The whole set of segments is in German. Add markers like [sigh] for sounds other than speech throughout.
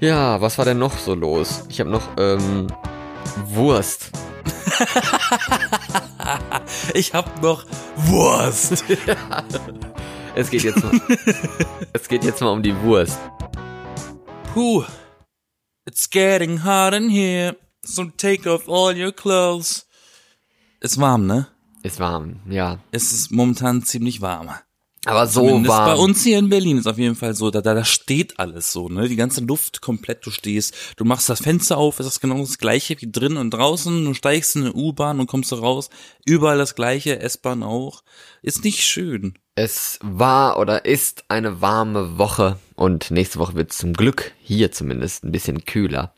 Ja, was war denn noch so los? Ich habe noch ähm, Wurst. [laughs] ich hab noch Wurst. [laughs] Es geht jetzt mal, [laughs] es geht jetzt mal um die Wurst. Puh. It's getting hot in here. So take off all your clothes. Ist warm, ne? Ist warm, ja. Es ist momentan ziemlich warm. Aber so Zumindest warm. Bei uns hier in Berlin ist auf jeden Fall so, da, da, da steht alles so, ne? Die ganze Luft komplett, du stehst, du machst das Fenster auf, es ist genau das gleiche wie drin und draußen, du steigst in eine U-Bahn und kommst raus, überall das gleiche, S-Bahn auch. Ist nicht schön. Es war oder ist eine warme Woche und nächste Woche wird zum Glück hier zumindest ein bisschen kühler.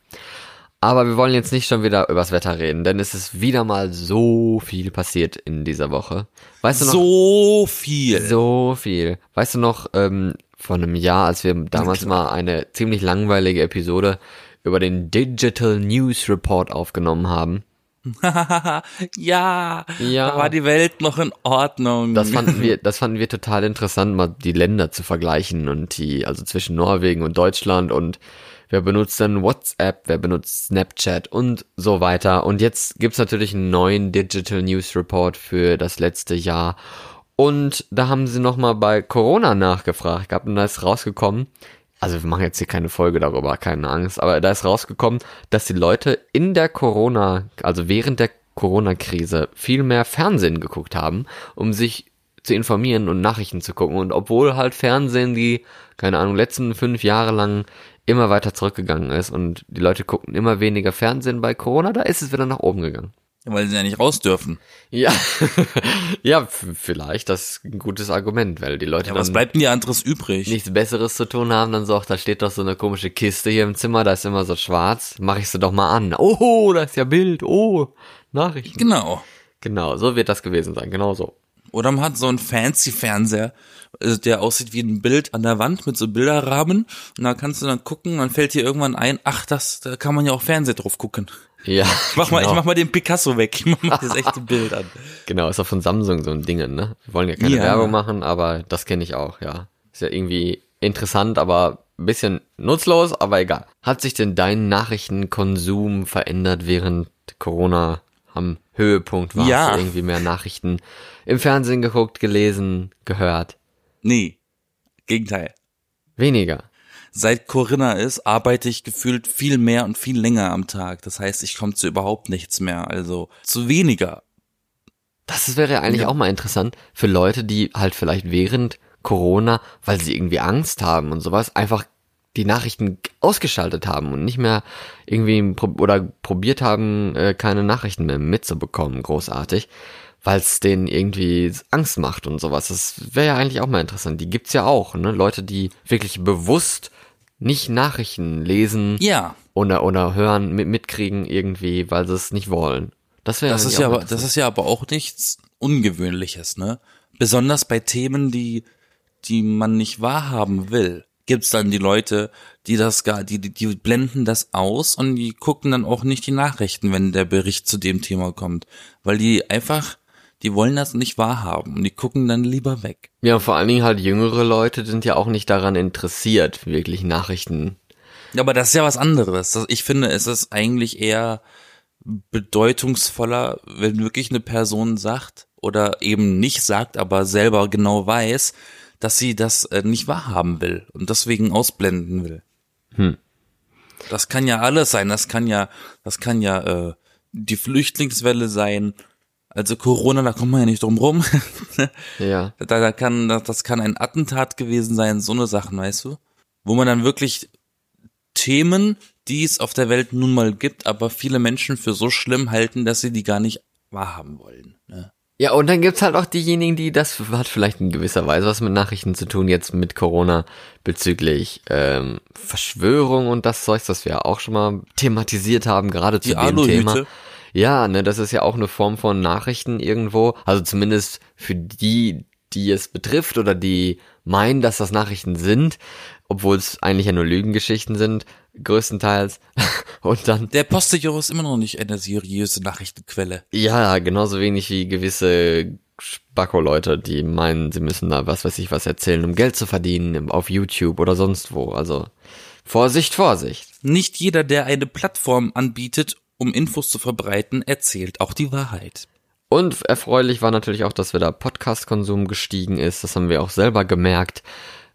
Aber wir wollen jetzt nicht schon wieder übers Wetter reden, denn es ist wieder mal so viel passiert in dieser Woche. Weißt du noch? So viel. So viel. Weißt du noch, ähm, vor einem Jahr, als wir damals mal eine ziemlich langweilige Episode über den Digital News Report aufgenommen haben? [laughs] ja, Ja. da war die Welt noch in Ordnung. Das fanden wir, [laughs] das fanden wir total interessant, mal die Länder zu vergleichen und die, also zwischen Norwegen und Deutschland und wer benutzt dann WhatsApp, wer benutzt Snapchat und so weiter. Und jetzt gibt's natürlich einen neuen Digital News Report für das letzte Jahr. Und da haben sie nochmal bei Corona nachgefragt gehabt und da ist rausgekommen, also wir machen jetzt hier keine Folge darüber, keine Angst, aber da ist rausgekommen, dass die Leute in der Corona, also während der Corona-Krise viel mehr Fernsehen geguckt haben, um sich zu informieren und Nachrichten zu gucken. Und obwohl halt Fernsehen die, keine Ahnung, letzten fünf Jahre lang immer weiter zurückgegangen ist und die Leute gucken immer weniger Fernsehen bei Corona, da ist es wieder nach oben gegangen. Weil sie ja nicht raus dürfen. Ja, [laughs] ja, vielleicht, das ist ein gutes Argument, weil die Leute Ja, was dann bleibt denn dir anderes übrig? nichts Besseres zu tun haben, dann so, ach, da steht doch so eine komische Kiste hier im Zimmer, da ist immer so schwarz, mach ich sie doch mal an. Oh, da ist ja Bild, oh, Nachrichten. Genau. Genau, so wird das gewesen sein, genau so. Oder man hat so einen fancy Fernseher, äh, der aussieht wie ein Bild an der Wand mit so Bilderrahmen. Und da kannst du dann gucken, dann fällt dir irgendwann ein, ach, das, da kann man ja auch Fernsehen drauf gucken. Ja, Ich [laughs] mach mal, genau. ich mach mal den Picasso weg. [laughs] Ich mach mal das echte Bild an. Genau, ist auch von Samsung so ein Ding, ne? Wir wollen ja keine Ja. Werbung machen, aber das kenne ich auch, ja. Ist ja irgendwie interessant, aber ein bisschen nutzlos, aber egal. Hat sich denn dein Nachrichtenkonsum verändert, während Corona am Höhepunkt war? Ja. Irgendwie mehr Nachrichten im Fernsehen geguckt, gelesen, gehört? Nee. Gegenteil. Weniger. Seit Corinna ist, arbeite ich gefühlt viel mehr und viel länger am Tag. Das heißt, ich komme zu überhaupt nichts mehr. Also zu weniger. Das wäre ja eigentlich Ja. auch mal interessant für Leute, die halt vielleicht während Corona, weil sie irgendwie Angst haben und sowas, einfach die Nachrichten ausgeschaltet haben und nicht mehr irgendwie pro oder probiert haben, äh, keine Nachrichten mehr mitzubekommen, großartig, weil es denen irgendwie Angst macht und sowas. Das wäre ja eigentlich auch mal interessant. Die gibt's ja auch, ne? Leute, die wirklich bewusst nicht Nachrichten lesen Ja. oder oder hören, mit, mitkriegen irgendwie, weil sie es nicht wollen. Das wäre Das ist ja aber, das ist ja aber auch nichts Ungewöhnliches, ne? Besonders bei Themen, die, die man nicht wahrhaben will, gibt's dann die Leute, die das gar, die, die, die blenden das aus und die gucken dann auch nicht die Nachrichten, wenn der Bericht zu dem Thema kommt. Weil die einfach, die wollen das nicht wahrhaben und die gucken dann lieber weg. Ja, vor allen Dingen halt jüngere Leute sind ja auch nicht daran interessiert, wirklich Nachrichten. Ja, aber das ist ja was anderes. Ich finde, es ist eigentlich eher bedeutungsvoller, wenn wirklich eine Person sagt oder eben nicht sagt, aber selber genau weiß, dass sie das äh, nicht wahrhaben will und deswegen ausblenden will. Hm. Das kann ja alles sein. Das kann ja, das kann ja äh, die Flüchtlingswelle sein. Also Corona, da kommt man ja nicht drum rum. [laughs] Ja. Da, da kann, das das kann ein Attentat gewesen sein, so eine Sachen, weißt du? Wo man dann wirklich Themen, die es auf der Welt nun mal gibt, aber viele Menschen für so schlimm halten, dass sie die gar nicht wahrhaben wollen. Ne? Ja, und dann gibt's halt auch diejenigen, die, das hat vielleicht in gewisser Weise was mit Nachrichten zu tun, jetzt mit Corona bezüglich ähm, Verschwörung und das Zeugs, das wir ja auch schon mal thematisiert haben, gerade zu Die dem Thema. Ja, ne, das ist ja auch eine Form von Nachrichten irgendwo. Also zumindest für die, die es betrifft oder die meinen, dass das Nachrichten sind, obwohl es eigentlich ja nur Lügengeschichten sind, größtenteils. [laughs] Und dann, Der Postillon ist immer noch nicht eine seriöse Nachrichtenquelle. ja, genauso wenig wie gewisse Spacko-Leute, die meinen, sie müssen da was weiß ich was erzählen, um Geld zu verdienen auf YouTube oder sonst wo. Also Vorsicht, Vorsicht. Nicht jeder, der eine Plattform anbietet, um Infos zu verbreiten, erzählt auch die Wahrheit. Und erfreulich war natürlich auch, dass wir da Podcast-Konsum gestiegen ist. Das haben wir auch selber gemerkt.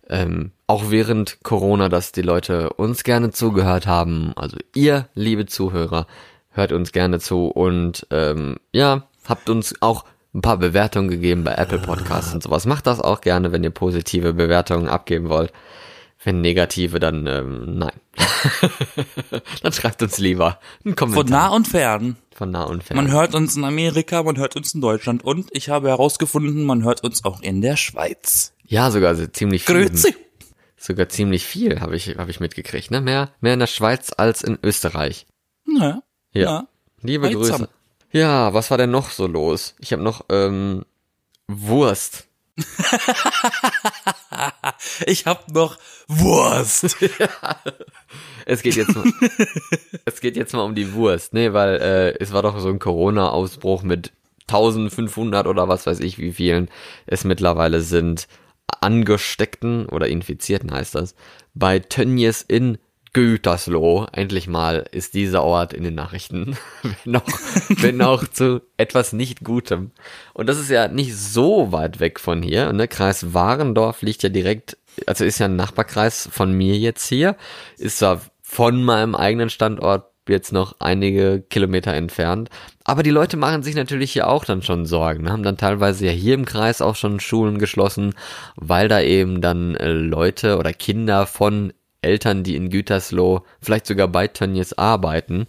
Ähm, auch während Corona, dass die Leute uns gerne zugehört haben. Also ihr, liebe Zuhörer, hört uns gerne zu und ähm, ja, habt uns auch ein paar Bewertungen gegeben bei Apple Podcasts und sowas. Macht das auch gerne, wenn ihr positive Bewertungen abgeben wollt. Wenn negative, dann ähm, nein. [laughs] dann schreibt uns lieber einen Kommentar. Von nah und fern. Von nah und fern. Man hört uns in Amerika, man hört uns in Deutschland und ich habe herausgefunden, man hört uns auch in der Schweiz. Ja, sogar so ziemlich viel. Grüezi. Sogar ziemlich viel habe ich, hab ich mitgekriegt. Ne? Mehr, mehr in der Schweiz als in Österreich. Ja. Ja. Ja. Liebe. Grüße. Ja, was war denn noch so los? Ich habe noch ähm, Wurst. [laughs] Ich hab noch Wurst. [laughs] Es geht jetzt mal, [laughs] es geht jetzt mal um die Wurst, ne, weil äh, es war doch so ein Corona-Ausbruch mit 1500 oder was weiß ich, wie vielen es mittlerweile sind angesteckten oder infizierten heißt das bei Tönnies in Gütersloh. Endlich mal ist dieser Ort in den Nachrichten, [laughs] wenn auch, wenn auch zu etwas nicht Gutem. Und das ist ja nicht so weit weg von hier. Ne? Kreis Warendorf liegt ja direkt, also ist ja ein Nachbarkreis von mir jetzt hier, ist zwar von meinem eigenen Standort jetzt noch einige Kilometer entfernt. Aber die Leute machen sich natürlich hier auch dann schon Sorgen. ne? Haben dann teilweise ja hier im Kreis auch schon Schulen geschlossen, weil da eben dann äh, Leute oder Kinder von Eltern, die in Gütersloh, vielleicht sogar bei Tönnies arbeiten.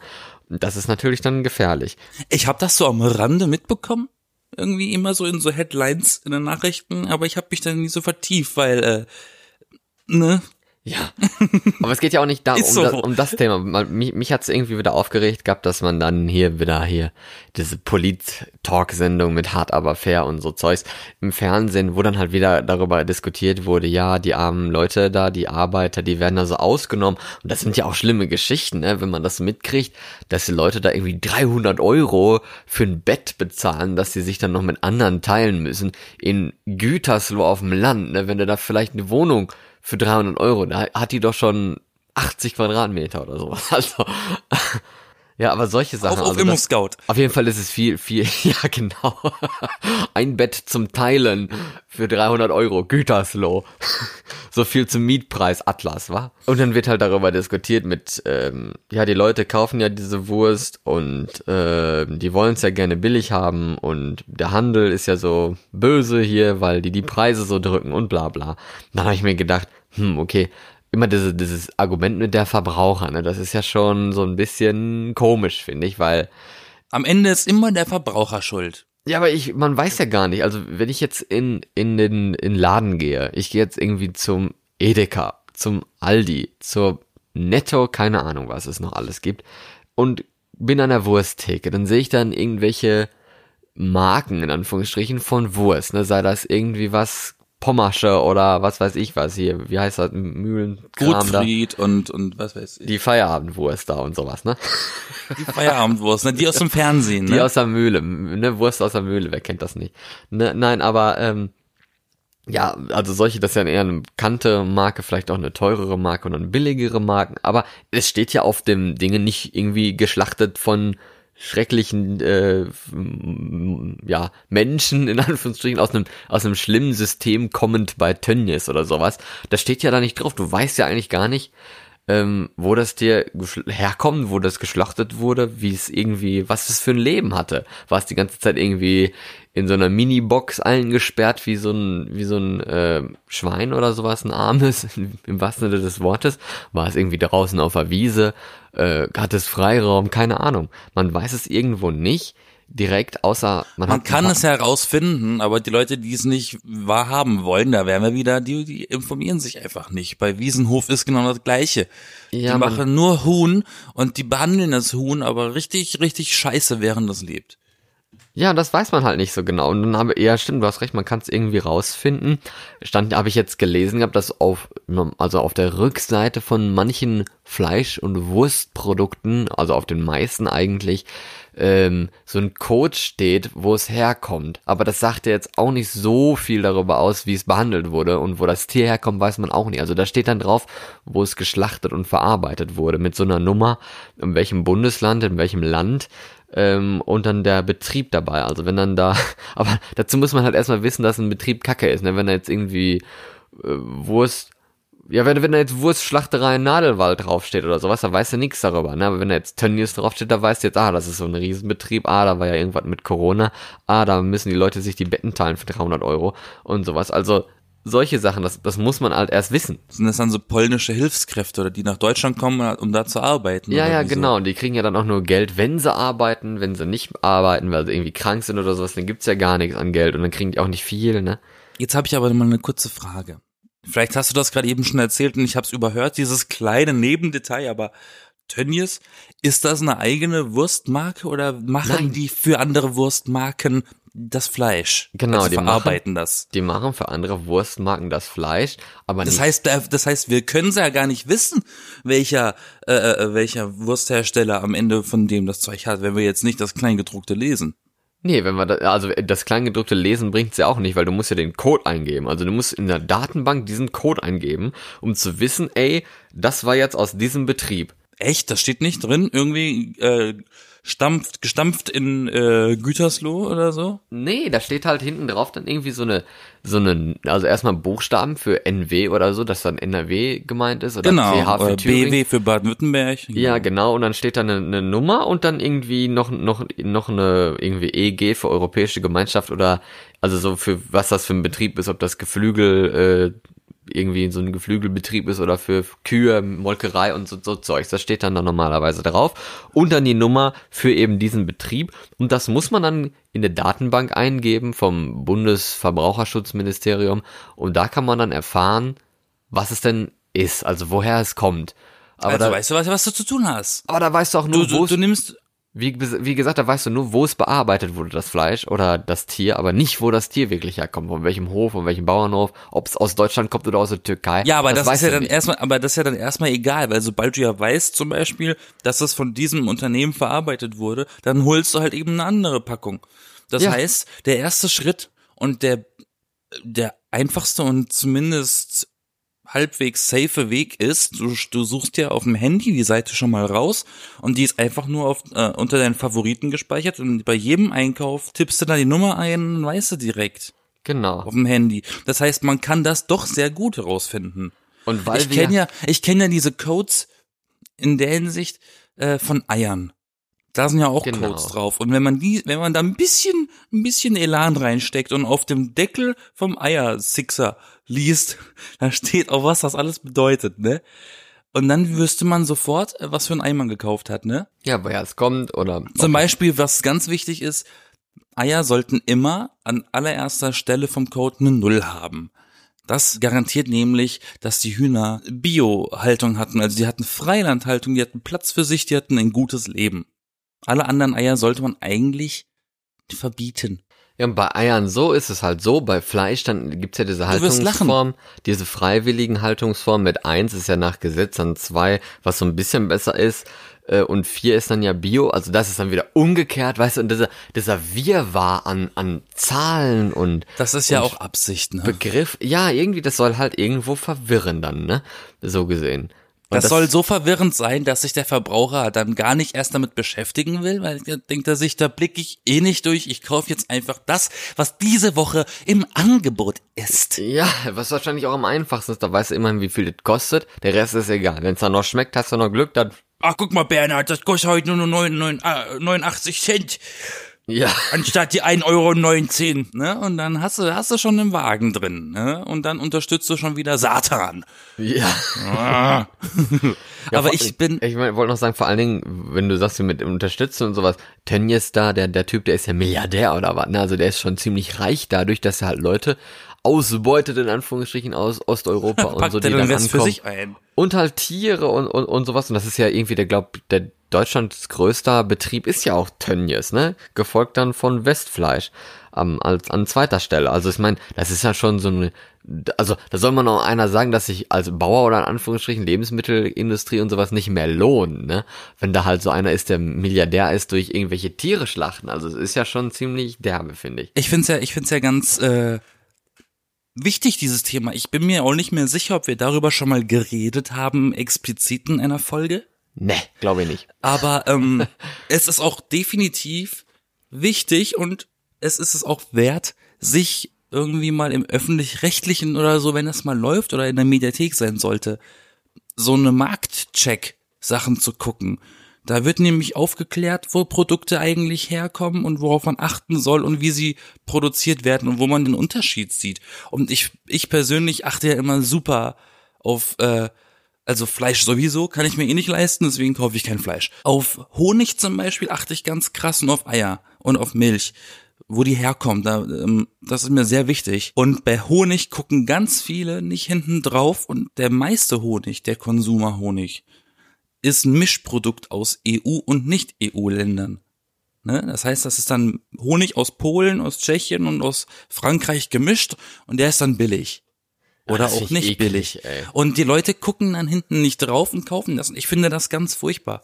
Das ist natürlich dann gefährlich. Ich habe das so am Rande mitbekommen. Irgendwie immer so in so Headlines in den Nachrichten, aber ich habe mich dann nie so vertieft, weil, äh, ne? Ja, aber es geht ja auch nicht darum, [laughs] Ist um, so. das, um das Thema. Man, mich mich hat es irgendwie wieder aufgeregt gehabt, dass man dann hier wieder hier diese Polit-Talk-Sendung mit Hart aber fair und so Zeugs im Fernsehen, wo dann halt wieder darüber diskutiert wurde, ja, die armen Leute da, die Arbeiter, die werden da so ausgenommen. Und das sind ja auch schlimme Geschichten, ne, wenn man das mitkriegt, dass die Leute da irgendwie 300 Euro für ein Bett bezahlen, dass sie sich dann noch mit anderen teilen müssen. In Gütersloh auf dem Land, ne, wenn du da vielleicht eine Wohnung für 300 Euro, da hat die doch schon 80 Quadratmeter oder sowas. [laughs] Also, ja, aber solche Sachen. Auf, auf also Immo das, Scout. auf jeden Fall ist es viel, viel, [laughs] ja genau. Ein Bett zum Teilen für 300 Euro, Gütersloh. So viel zum Mietpreis Atlas, wa? Und dann wird halt darüber diskutiert mit, ähm, ja, die Leute kaufen ja diese Wurst und äh, die wollen es ja gerne billig haben und der Handel ist ja so böse hier, weil die die Preise so drücken und bla bla. Dann habe ich mir gedacht, hm, okay, immer diese, dieses Argument mit der Verbraucher, ne, das ist ja schon so ein bisschen komisch, finde ich, weil Am Ende ist immer der Verbraucher schuld. Ja, aber ich, man weiß ja gar nicht. Also wenn ich jetzt in in den in Laden gehe, ich gehe jetzt irgendwie zum Edeka, zum Aldi, zur Netto, keine Ahnung, was es noch alles gibt, und bin an der Wursttheke, dann sehe ich dann irgendwelche Marken in Anführungsstrichen von Wurst, ne, sei das irgendwie was Pommersche oder was weiß ich was hier, wie heißt das, Mühlenkram da, Gutfried und, und was weiß ich. die Feierabendwurst da und sowas, ne? [laughs] Die Feierabendwurst, ne? Die aus dem Fernsehen, Die ne? aus der Mühle, ne, Wurst aus der Mühle, wer kennt das nicht? Ne, nein, aber ähm, ja, also solche, das ist ja eher eine bekannte Marke, vielleicht auch eine teurere Marke und eine billigere Marken, aber es steht ja auf dem Dinge nicht irgendwie geschlachtet von schrecklichen äh, ja Menschen in Anführungsstrichen aus einem aus einem schlimmen System kommend bei Tönnies oder sowas. Das steht ja da nicht drauf. Du weißt ja eigentlich gar nicht, ähm, wo das geschl- herkommt, wo das geschlachtet wurde, wie es irgendwie, was es für ein Leben hatte. War es die ganze Zeit irgendwie in so einer Mini-Box eingesperrt wie so ein, wie so ein äh, Schwein oder sowas, ein armes, [laughs] im wahrsten Sinne des Wortes. War es irgendwie draußen auf der Wiese, äh, hat es Freiraum, keine Ahnung. Man weiß es irgendwo nicht direkt, außer man, Man kann es herausfinden, aber die Leute, die es nicht wahrhaben wollen, da wären wir wieder, die, die informieren sich einfach nicht. Bei Wiesenhof ist genau das Gleiche. Ja, die machen nur Huhn und die behandeln das Huhn aber richtig, richtig scheiße, während es lebt. Ja, das weiß man halt nicht so genau. Und dann habe ja, stimmt, du hast recht, man kann es irgendwie rausfinden. Stand, habe ich jetzt gelesen gehabt, dass auf, also auf der Rückseite von manchen Fleisch- und Wurstprodukten, also auf den meisten eigentlich, ähm, so ein Code steht, wo es herkommt. Aber das sagt ja jetzt auch nicht so viel darüber aus, wie es behandelt wurde. Und wo das Tier herkommt, weiß man auch nicht. Also da steht dann drauf, wo es geschlachtet und verarbeitet wurde. Mit so einer Nummer, in welchem Bundesland, in welchem Land ähm, und dann der Betrieb dabei. Also wenn dann da, [laughs] aber dazu muss man halt erstmal wissen, dass ein Betrieb kacke ist. Ne? Wenn da jetzt irgendwie äh, Wurst, ja, wenn, wenn da jetzt Wurstschlachterei Nadelwald draufsteht oder sowas, da weißt du nichts darüber. Ne? Aber wenn da jetzt Tönnies draufsteht, da weißt du jetzt, ah, das ist so ein Riesenbetrieb, ah, da war ja irgendwas mit Corona, ah, da müssen die Leute sich die Betten teilen für 300 Euro und sowas. Also solche Sachen, das, das muss man halt erst wissen. Sind das dann so polnische Hilfskräfte oder die nach Deutschland kommen, um da zu arbeiten? Ja, ja, wieso? genau. Und die kriegen ja dann auch nur Geld, wenn sie arbeiten. Wenn sie nicht arbeiten, weil sie irgendwie krank sind oder sowas, dann gibt's ja gar nichts an Geld und dann kriegen die auch nicht viel, ne? Jetzt habe ich aber mal eine kurze Frage. Vielleicht hast du das gerade eben schon erzählt und ich habe es überhört, dieses kleine Nebendetail, aber Tönnies, ist das eine eigene Wurstmarke oder machen Nein. die für andere Wurstmarken das Fleisch? Genau, also die verarbeiten machen, das. Die machen für andere Wurstmarken das Fleisch, aber Das nicht. heißt, da- das heißt, wir können ja gar nicht wissen, welcher äh, äh, welcher Wursthersteller am Ende von dem das Zeug hat, wenn wir jetzt nicht das Kleingedruckte lesen. Nee, wenn wir da, also das kleingedruckte Lesen bringt's ja auch nicht, weil du musst ja den Code eingeben. Also du musst in der Datenbank diesen Code eingeben, um zu wissen, ey, das war jetzt aus diesem Betrieb. Echt? Das steht nicht drin? Irgendwie äh, stampft, gestampft in äh, Gütersloh oder so? Nee, da steht halt hinten drauf dann irgendwie so eine, so eine, also erstmal Buchstaben für NW oder so, dass dann NRW gemeint ist oder Genau. CH für Äh, Thüringen. BW für Baden-Württemberg. Ja, genau, und dann steht da eine, eine Nummer und dann irgendwie noch, noch, noch eine irgendwie EG für Europäische Gemeinschaft oder also so für was das für ein Betrieb ist, ob das Geflügel, äh, irgendwie so ein Geflügelbetrieb ist oder für Kühe, Molkerei und so, so Zeugs. Das steht dann da normalerweise drauf. Und dann die Nummer für eben diesen Betrieb. Und das muss man dann in der Datenbank eingeben vom Bundesverbraucherschutzministerium. Und da kann man dann erfahren, was es denn ist, also woher es kommt. Aber, also da, weißt du, was, was du zu tun hast. aber da weißt du auch Du, nur, wo du, es du nimmst, wie, wie gesagt, da weißt du nur, wo es bearbeitet wurde, das Fleisch oder das Tier, aber nicht, wo das Tier wirklich herkommt, von welchem Hof, von welchem Bauernhof, ob es aus Deutschland kommt oder aus der Türkei. ja, aber das, weißt ist ja dann nicht. erstmal, aber das ist ja dann erstmal egal, weil sobald du ja weißt zum Beispiel, dass das von diesem Unternehmen verarbeitet wurde, dann holst du halt eben eine andere Packung. Das Ja. heißt, der erste Schritt und der, der einfachste und zumindest halbwegs safe Weg ist, du, du suchst dir auf dem Handy die Seite schon mal raus und die ist einfach nur auf, äh, unter deinen Favoriten gespeichert und bei jedem Einkauf tippst du da die Nummer ein und weißt du direkt Genau. auf dem Handy. Das heißt, man kann das doch sehr gut herausfinden. Und weil ich kenne ja, ich kenne ja diese Codes in der Hinsicht äh, von Eiern. Da sind ja auch Genau. Codes drauf. Und wenn man die, wenn man da ein bisschen, ein bisschen Elan reinsteckt und auf dem Deckel vom Eiersixer liest, [laughs] da steht auch was das alles bedeutet, ne? Und dann wüsste man sofort, äh, was für ein Ei man gekauft hat, ne? ja, woher es kommt oder Zum Beispiel, was ganz wichtig ist, Eier sollten immer an allererster Stelle vom Code eine Null haben. Das garantiert nämlich, dass die Hühner Bio-Haltung hatten, also die hatten Freilandhaltung, die hatten Platz für sich, die hatten ein gutes Leben. Alle anderen Eier sollte man eigentlich verbieten. Ja, und bei Eiern so ist es halt so, bei Fleisch dann gibt's ja diese. Haltungsform, diese freiwilligen Haltungsform mit eins ist ja nach Gesetz dann zwei, was so ein bisschen besser ist äh, und vier ist dann ja Bio, also das ist dann wieder umgekehrt, weißt du, und dieser, dieser Wirrwarr an, an Zahlen und Das ist ja auch Absicht, ne? Begriff, ja, irgendwie, das soll halt irgendwo verwirren dann, ne, so gesehen. Und Das, soll so verwirrend sein, dass sich der Verbraucher dann gar nicht erst damit beschäftigen will, weil er denkt er sich, da blicke ich eh nicht durch, ich kaufe jetzt einfach das, was diese Woche im Angebot ist. Ja, was wahrscheinlich auch am einfachsten ist, da weißt du immerhin, wie viel das kostet. Der Rest ist egal. Wenn es dann noch schmeckt, hast du noch Glück, dann Ach, guck mal, Bernhard, das kostet heute nur 89, äh, 89 Cent, ja. anstatt die 1,19 Euro, ne? Und dann hast du, hast du schon einen Wagen drin, ne? Und dann unterstützt du schon wieder Satan. Ja. Ah. [laughs] Ja, Aber ich bin, Ich mein, wollte noch sagen, vor allen Dingen, wenn du sagst, mit Unterstützen und sowas, Tönnies da, der, der Typ, der ist ja Milliardär oder was, ne? Also der ist schon ziemlich reich dadurch, dass er halt Leute ausbeutet in Anführungsstrichen aus Osteuropa [laughs] und so, die dann Rest für ankommen. sich ein. Und halt Tiere und, und, und sowas. Und das ist ja irgendwie der, glaub, der Deutschlands größter Betrieb ist ja auch Tönnies, ne? Gefolgt dann von Westfleisch am, als, an zweiter Stelle. Also ich meine, das ist ja schon so eine, also da soll man auch einer sagen, dass sich als Bauer oder in Anführungsstrichen Lebensmittelindustrie und sowas nicht mehr lohnen, ne? Wenn da halt so einer ist, der Milliardär ist durch irgendwelche Tiere schlachten. Also es ist ja schon ziemlich derbe, finde ich. Ich find's ja, ich find's ja ganz äh, wichtig, dieses Thema. Ich bin mir auch nicht mehr sicher, ob wir darüber schon mal geredet haben, explizit in einer Folge. Ne, glaube ich nicht. Aber ähm, [laughs] es ist auch definitiv wichtig und es ist es auch wert, sich irgendwie mal im öffentlich-rechtlichen oder so, wenn das mal läuft oder in der Mediathek sein sollte, so eine Marktcheck-Sachen zu gucken. Da wird nämlich aufgeklärt, wo Produkte eigentlich herkommen und worauf man achten soll und wie sie produziert werden und wo man den Unterschied sieht. Und ich, ich persönlich achte ja immer super auf, äh, also Fleisch sowieso kann ich mir eh nicht leisten, deswegen kaufe ich kein Fleisch. Auf Honig zum Beispiel achte ich ganz krass und auf Eier und auf Milch wo die herkommt, da, ähm, das ist mir sehr wichtig. Und bei Honig gucken ganz viele nicht hinten drauf und der meiste Honig, der Konsumerhonig, ist ein Mischprodukt aus EU und Nicht-EU-Ländern. Ne? Das heißt, das ist dann Honig aus Polen, aus Tschechien und aus Frankreich gemischt und der ist dann billig. Oder das auch nicht ich eklig, billig. ey. Und die Leute gucken dann hinten nicht drauf und kaufen das. Ich finde das ganz furchtbar.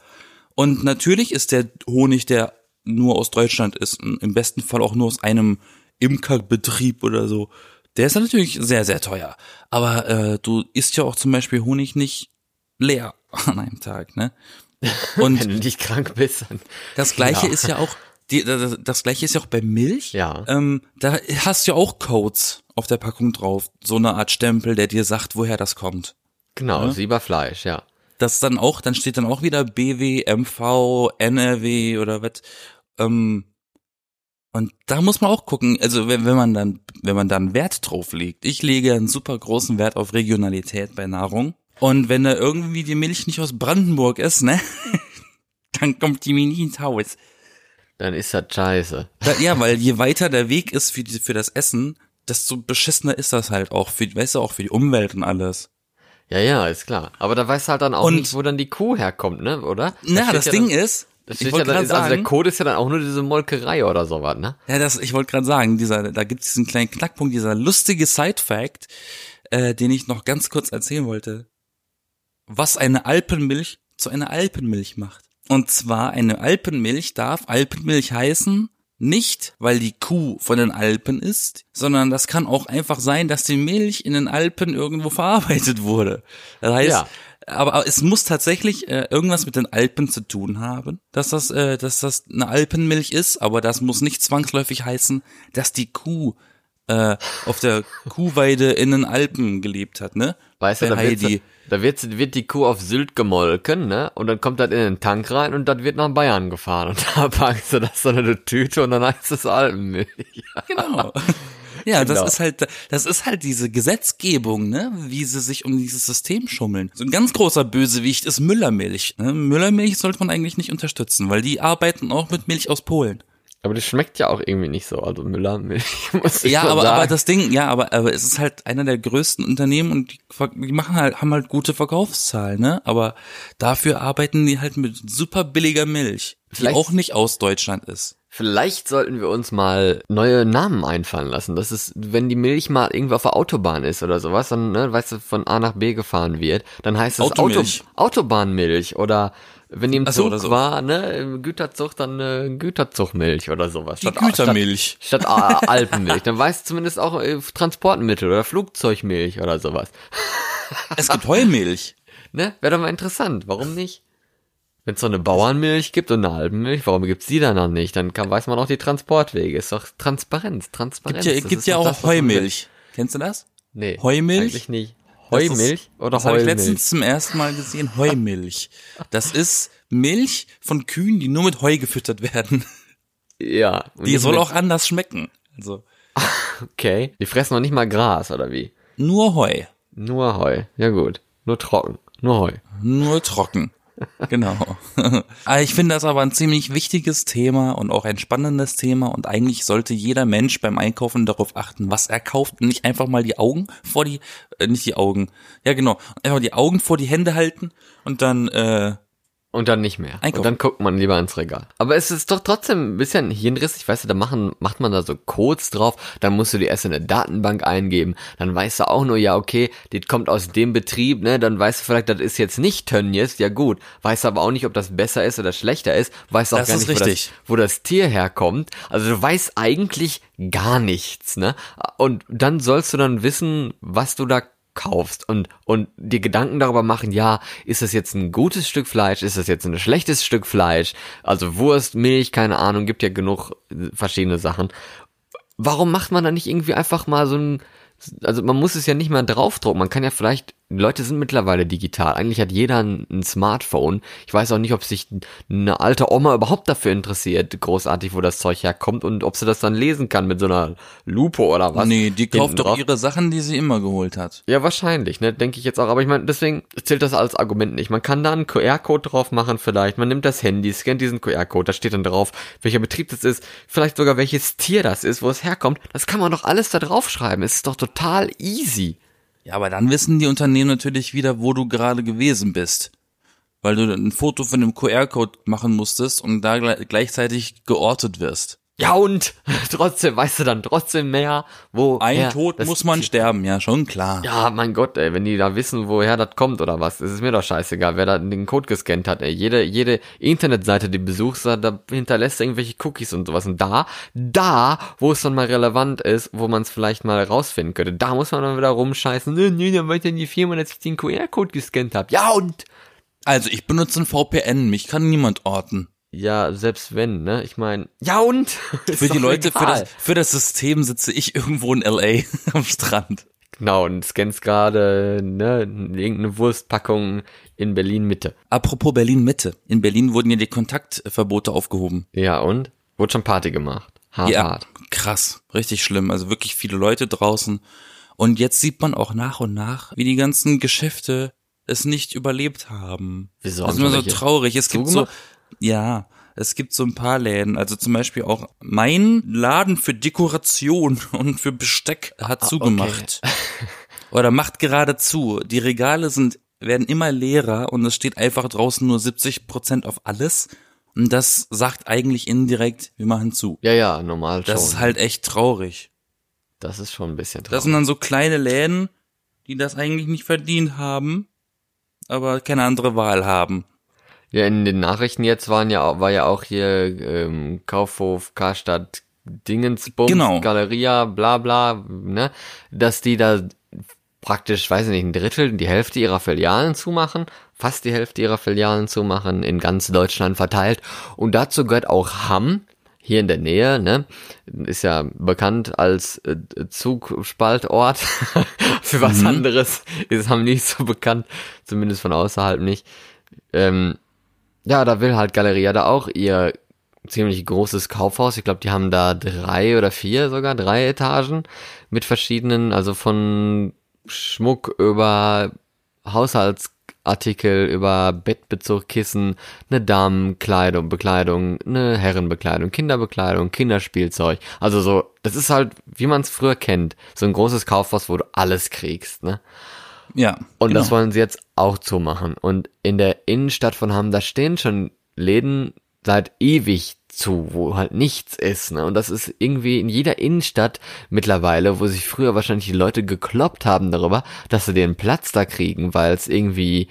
Und natürlich ist der Honig, der nur aus Deutschland ist, im besten Fall auch nur aus einem Imkerbetrieb oder so, der ist natürlich sehr, sehr teuer. Aber äh, du isst ja auch zum Beispiel Honig nicht leer [laughs] an einem Tag, ne? [laughs] Und Wenn du nicht krank bist, dann. das gleiche Ja. ist ja auch, die, das, das gleiche ist ja auch bei Milch. Ja. Ähm, da hast du ja auch Codes auf der Packung drauf. So eine Art Stempel, der dir sagt, woher das kommt. Genau, Ja. Sieberfleisch, ja. Das dann auch, dann steht dann auch wieder BW, MV, NRW oder was. Ähm, und da muss man auch gucken, also wenn, wenn man dann, wenn man dann Wert drauf legt. Ich lege einen super großen Wert auf Regionalität bei Nahrung. Und wenn da irgendwie die Milch nicht aus Brandenburg ist, ne, [laughs] dann kommt die mir ins Haus. Dann ist das scheiße. Da, ja, weil je weiter der Weg ist für, die, für das Essen, desto beschissener ist das halt auch für, weißt du, auch für die Umwelt und alles. Ja, ja, ist klar. Aber da weißt du halt dann auch Und- nicht, wo dann die Kuh herkommt, ne, oder? Da Na, das ja Ding dann, ist, das ich ja dann, ist, also der sagen, Code ist ja dann auch nur diese Molkerei oder sowas, ne? Ja, das, ich wollte gerade sagen, dieser, da gibt es diesen kleinen Knackpunkt, dieser lustige Side-Fact, äh, den ich noch ganz kurz erzählen wollte. Was eine Alpenmilch zu einer Alpenmilch macht. Und zwar eine Alpenmilch darf Alpenmilch heißen, nicht weil die Kuh von den Alpen ist, sondern das kann auch einfach sein, dass die Milch in den Alpen irgendwo verarbeitet wurde. Das heißt, Ja. aber, es muss tatsächlich äh, irgendwas mit den Alpen zu tun haben, dass das, äh, dass das eine Alpenmilch ist, aber das muss nicht zwangsläufig heißen, dass die Kuh äh, auf der Kuhweide in den Alpen gelebt hat, ne? Weißt du, Heidi. Da wird, wird die Kuh auf Sylt gemolken, ne? Und dann kommt das in den Tank rein und das wird nach Bayern gefahren. Und da packst du das dann in eine Tüte und dann heißt es Alpenmilch. Genau. [laughs] Ja, Genau. das ist halt, das ist halt diese Gesetzgebung, ne, wie sie sich um dieses System schummeln. So ein ganz großer Bösewicht ist Müllermilch. Ne? Müllermilch sollte man eigentlich nicht unterstützen, weil die arbeiten auch mit Milch aus Polen. Aber das schmeckt ja auch irgendwie nicht so. Also Müllermilch, [laughs] muss ich Ja, aber, sagen. aber das Ding, ja, aber, aber es ist halt einer der größten Unternehmen und die, die machen halt, haben halt gute Verkaufszahlen, ne? Aber dafür arbeiten die halt mit super billiger Milch, die Vielleicht- auch nicht aus Deutschland ist. Vielleicht sollten wir uns mal neue Namen einfallen lassen. Das ist, wenn die Milch mal irgendwo auf der Autobahn ist oder sowas, dann, ne, weißt du, von A nach B gefahren wird, dann heißt es Auto. Autobahnmilch oder wenn die im Ach so, Zug so. war, ne, im Güterzug, dann äh, Güterzugmilch oder sowas. Die Statt- Gütermilch. Statt, statt [laughs] Alpenmilch. Dann weißt du zumindest auch äh, Transportmittel oder Flugzeugmilch oder sowas. Es gibt Heumilch. [laughs] Ne? Wäre doch mal interessant. Warum nicht? Wenn es so eine Bauernmilch gibt und eine Alpenmilch, warum gibt's die dann noch nicht? Dann kann, weiß man auch die Transportwege. Ist doch Transparenz, Transparenz. Gibt ja, Das gibt ist ja auch das. Heumilch. Kennst du das? Nee. Heumilch? Eigentlich nicht. Das ist- Heumilch oder Das habe ich Heumilch? letztens zum ersten Mal gesehen. Heumilch. Das ist Milch von Kühen, die nur mit Heu gefüttert werden. Ja. Die soll auch anders schmecken. Also [laughs] Okay. Die fressen noch nicht mal Gras, oder wie? nur Heu. Nur Heu. Ja gut. Nur trocken. Nur Heu. Nur trocken. Genau. [laughs] Ah, ich finde das aber ein ziemlich wichtiges Thema und auch ein spannendes Thema und eigentlich sollte jeder Mensch beim Einkaufen darauf achten, was er kauft, nicht einfach mal die Augen vor die, äh, nicht die Augen, ja genau, einfach die Augen vor die Hände halten und dann äh, Und dann nicht mehr. Einkaufen. Und dann guckt man lieber ins Regal. Aber es ist doch trotzdem ein bisschen hirnrissig, weißt du, da machen, macht man da so Codes drauf, dann musst du die erst in eine Datenbank eingeben, dann weißt du auch nur, ja, okay, die kommt aus dem Betrieb, ne, dann weißt du vielleicht, das ist jetzt nicht Tönnies, ja gut, weißt aber auch nicht, ob das besser ist oder schlechter ist, weißt auch Das gar nicht, wo das, wo das Tier herkommt. Also du weißt eigentlich gar nichts, ne? Und dann sollst du dann wissen, was du da kaufst und, und dir Gedanken darüber machen, ja, ist das jetzt ein gutes Stück Fleisch, ist das jetzt ein schlechtes Stück Fleisch, also Wurst, Milch, keine Ahnung, gibt ja genug äh, verschiedene Sachen. Warum macht man da nicht irgendwie einfach mal so ein, also man muss es ja nicht mal draufdrucken, man kann ja vielleicht, die Leute sind mittlerweile digital, eigentlich hat jeder ein, ein Smartphone. Ich weiß auch nicht, ob sich eine alte Oma überhaupt dafür interessiert, großartig, wo das Zeug herkommt und ob sie das dann lesen kann mit so einer Lupe oder was. nee, die kauft doch drauf. ihre Sachen, die sie immer geholt hat. Ja, wahrscheinlich, ne, denke ich jetzt auch. Aber ich meine, deswegen zählt das als Argument nicht. Man kann da einen QR-Code drauf machen vielleicht. Man nimmt das Handy, scannt diesen QR-Code, da steht dann drauf, welcher Betrieb das ist, vielleicht sogar welches Tier das ist, wo es herkommt. Das kann man doch alles da draufschreiben. Es ist doch total easy. Ja, aber dann wissen die Unternehmen natürlich wieder, wo du gerade gewesen bist. Weil du ein Foto von dem QR-Code machen musstest und da gle- gleichzeitig geortet wirst. Ja und [laughs] trotzdem, weißt du dann trotzdem mehr, wo Ein Tod muss man sterben, ja, schon klar. Ja, mein Gott, ey, wenn die da wissen, woher das kommt oder was, ist es mir doch scheißegal, wer da den Code gescannt hat, ey. Jede, jede Internetseite, die besuchst, da, hinterlässt irgendwelche Cookies und sowas. Und da, da, wo es dann mal relevant ist, wo man es vielleicht mal rausfinden könnte, da muss man dann wieder rumscheißen, nee, nee, dann ja die Firma, dass ich den QR-Code gescannt habe. Ja und? Also ich benutze ein VPN, mich kann niemand orten. Ja, selbst wenn, ne? Ich meine, ja und? [laughs] Für die Leute, für egal. das, für das System sitze ich irgendwo in LA [laughs] am Strand. Genau, und scannst gerade, ne, irgendeine Wurstpackung in Berlin Mitte. Apropos Berlin Mitte. In Berlin wurden ja die Kontaktverbote aufgehoben. Ja und? Wurde schon Party gemacht. Hart, Ja, hart. krass, richtig schlimm. Also wirklich viele Leute draußen. Und jetzt sieht man auch nach und nach, wie die ganzen Geschäfte es nicht überlebt haben. Wieso Das ist immer so traurig. Es gibt so? Ja, es gibt so ein paar Läden. Also zum Beispiel auch mein Laden für Dekoration [laughs] und für Besteck hat zugemacht. [laughs] Oder macht gerade zu. Die Regale sind, werden immer leerer und es steht einfach draußen nur 70 Prozent auf alles. Und das sagt eigentlich indirekt, wir machen zu. Ja, ja, normal schon. Das ist halt echt traurig. das ist schon ein bisschen Das traurig. sind dann so kleine Läden, die das eigentlich nicht verdient haben, aber keine andere Wahl haben. Ja, in den Nachrichten jetzt waren ja, auch- war ja auch hier ähm, Kaufhof, Karstadt, Dingensbums, Genau. Galeria, bla bla, ne? Dass die da praktisch, weiß ich nicht, ein Drittel, die Hälfte ihrer Filialen zumachen, fast die Hälfte ihrer Filialen zumachen, in ganz Deutschland verteilt. Und dazu gehört auch Hamm, hier in der Nähe, ne? Ist ja bekannt als äh, Zugspaltort. [laughs] Für was anderes ist Hamm nicht so bekannt, zumindest von außerhalb nicht. Ähm, ja, da will halt Galeria da auch ihr ziemlich großes Kaufhaus. Ich glaube, die haben da drei oder vier sogar, drei Etagen mit verschiedenen, also von Schmuck über Haushaltsartikel, über Bettbezug, Kissen, eine Damenkleidung, Bekleidung, eine Herrenbekleidung, Kinderbekleidung, Kinderspielzeug. Also so, das ist halt, wie man es früher kennt, so ein großes Kaufhaus, wo du alles kriegst, ne? Ja. Und genau. das wollen sie jetzt auch zumachen. Und in der Innenstadt von Hamm, da stehen schon Läden seit ewig zu, wo halt nichts ist. Ne? Und das ist irgendwie in jeder Innenstadt mittlerweile, wo sich früher wahrscheinlich die Leute gekloppt haben darüber, dass sie den Platz da kriegen, weil es irgendwie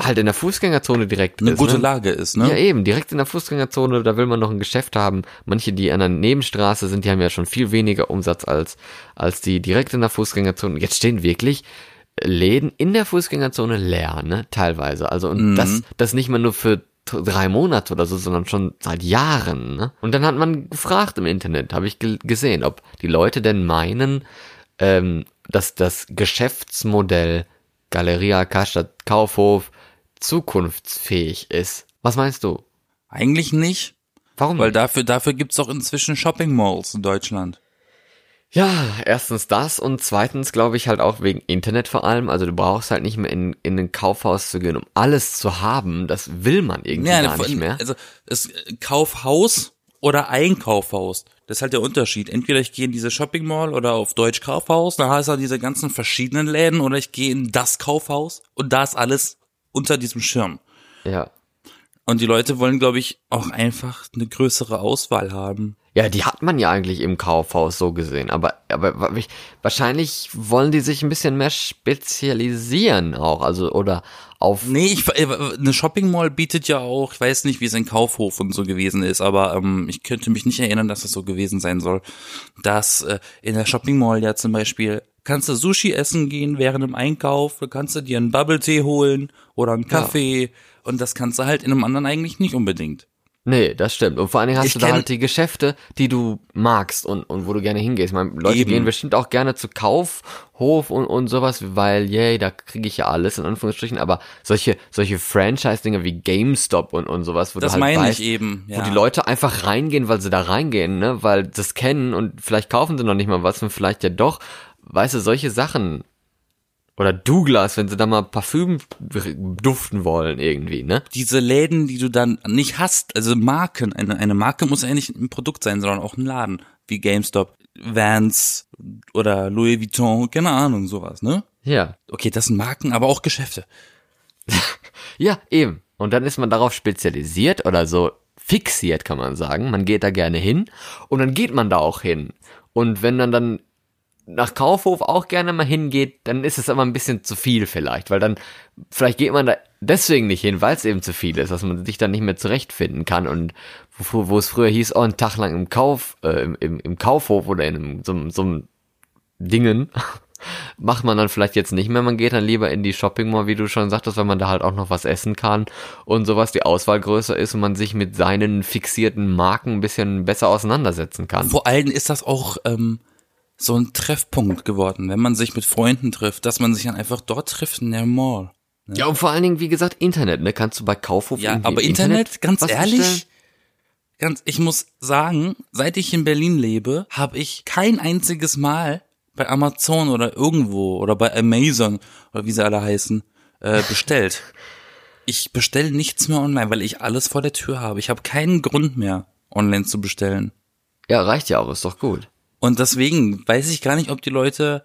halt in der Fußgängerzone direkt eine ist. gute ne? Lage ist, ne? Ja, eben, direkt in der Fußgängerzone, da will man noch ein Geschäft haben. Manche, die an der Nebenstraße sind, die haben ja schon viel weniger Umsatz als, als die direkt in der Fußgängerzone. Jetzt stehen wirklich Läden in der Fußgängerzone leer, ne, teilweise. Also, und Mhm. das, das nicht mal nur für drei Monate oder so, sondern schon seit Jahren, ne? Und dann hat man gefragt im Internet, habe ich ge gesehen, ob die Leute denn meinen, ähm, dass das Geschäftsmodell Galeria Karstadt Kaufhof zukunftsfähig ist. Was meinst du? Eigentlich nicht, Warum? weil dafür, dafür gibt's auch inzwischen Shopping Malls in Deutschland. Ja, erstens das und zweitens glaube ich halt auch wegen Internet vor allem. Also du brauchst halt nicht mehr in, in ein Kaufhaus zu gehen, um alles zu haben. Das will man irgendwie Ja, gar nicht mehr. Also es Kaufhaus oder Einkaufhaus. Das ist halt der Unterschied. Entweder ich gehe in diese Shopping Mall oder auf Deutsch Kaufhaus, da hast du diese ganzen verschiedenen Läden oder ich gehe in das Kaufhaus und da ist alles unter diesem Schirm. Ja. Und die Leute wollen, glaube ich, auch einfach eine größere Auswahl haben. Ja, die hat man ja eigentlich im Kaufhaus so gesehen, aber, aber wa- ich- wahrscheinlich wollen die sich ein bisschen mehr spezialisieren auch, also oder auf Nee, ich, äh, eine Shopping Mall bietet ja auch, ich weiß nicht, wie es in Kaufhof und so gewesen ist, aber ähm, ich könnte mich nicht erinnern, dass es so gewesen sein soll, dass äh, in der Shopping Mall ja zum Beispiel kannst du Sushi essen gehen während dem Einkauf, du kannst du dir einen Bubble Tea holen oder einen Kaffee und das kannst du halt in einem anderen eigentlich nicht unbedingt. Nee, das stimmt. Und vor allen Dingen hast Ich du da halt die Geschäfte, die du magst und, und wo du gerne hingehst. Ich meine, Leute Eben. gehen bestimmt auch gerne zu Kaufhof und, und sowas, weil, yay, da kriege ich ja alles, in Anführungsstrichen. Aber solche, solche Franchise-Dinge wie GameStop und, und sowas, wo Das du halt meine weißt, ich eben, ja. wo die Leute einfach reingehen, weil sie da reingehen, ne, weil das kennen und vielleicht kaufen sie noch nicht mal was und vielleicht ja doch. Weißt du, solche Sachen. Oder Douglas, wenn sie da mal Parfüm duften wollen irgendwie, ne? Diese Läden, die du dann nicht hast, also Marken, eine, eine Marke muss ja nicht ein Produkt sein, sondern auch ein Laden, wie GameStop, Vans oder Louis Vuitton, keine Ahnung, sowas, ne? Ja. Okay, das sind Marken, aber auch Geschäfte. [laughs] Ja, eben. Und dann ist man darauf spezialisiert oder so fixiert, kann man sagen. Man geht da gerne hin und dann geht man da auch hin. Und wenn man dann nach Kaufhof auch gerne mal hingeht, dann ist es aber ein bisschen zu viel vielleicht, weil dann, vielleicht geht man da deswegen nicht hin, weil es eben zu viel ist, dass man sich dann nicht mehr zurechtfinden kann und wo, wo es früher hieß, oh, einen Tag lang im Kauf, äh, im, im, im Kaufhof oder in einem, so, so einem Dingen, [laughs] macht man dann vielleicht jetzt nicht mehr. Man geht dann lieber in die Shopping Mall, wie du schon sagtest, weil man da halt auch noch was essen kann und sowas, die Auswahl größer ist und man sich mit seinen fixierten Marken ein bisschen besser auseinandersetzen kann. Vor allem ist das auch ähm, so ein Treffpunkt geworden, wenn man sich mit Freunden trifft, dass man sich dann einfach dort trifft in der Mall. Ja, und vor allen Dingen, wie gesagt, Internet, ne? Kannst du bei Kaufhof Ja, aber im Internet, ganz ehrlich, bestellen? ganz, ich muss sagen, seit ich in Berlin lebe, habe ich kein einziges Mal bei Amazon oder irgendwo oder bei Amazon oder wie sie alle heißen äh, bestellt. [laughs] ich bestelle nichts mehr online, weil ich alles vor der Tür habe. Ich habe keinen Grund mehr, online zu bestellen. Ja, reicht ja auch, ist doch gut. Und deswegen weiß ich gar nicht, ob die Leute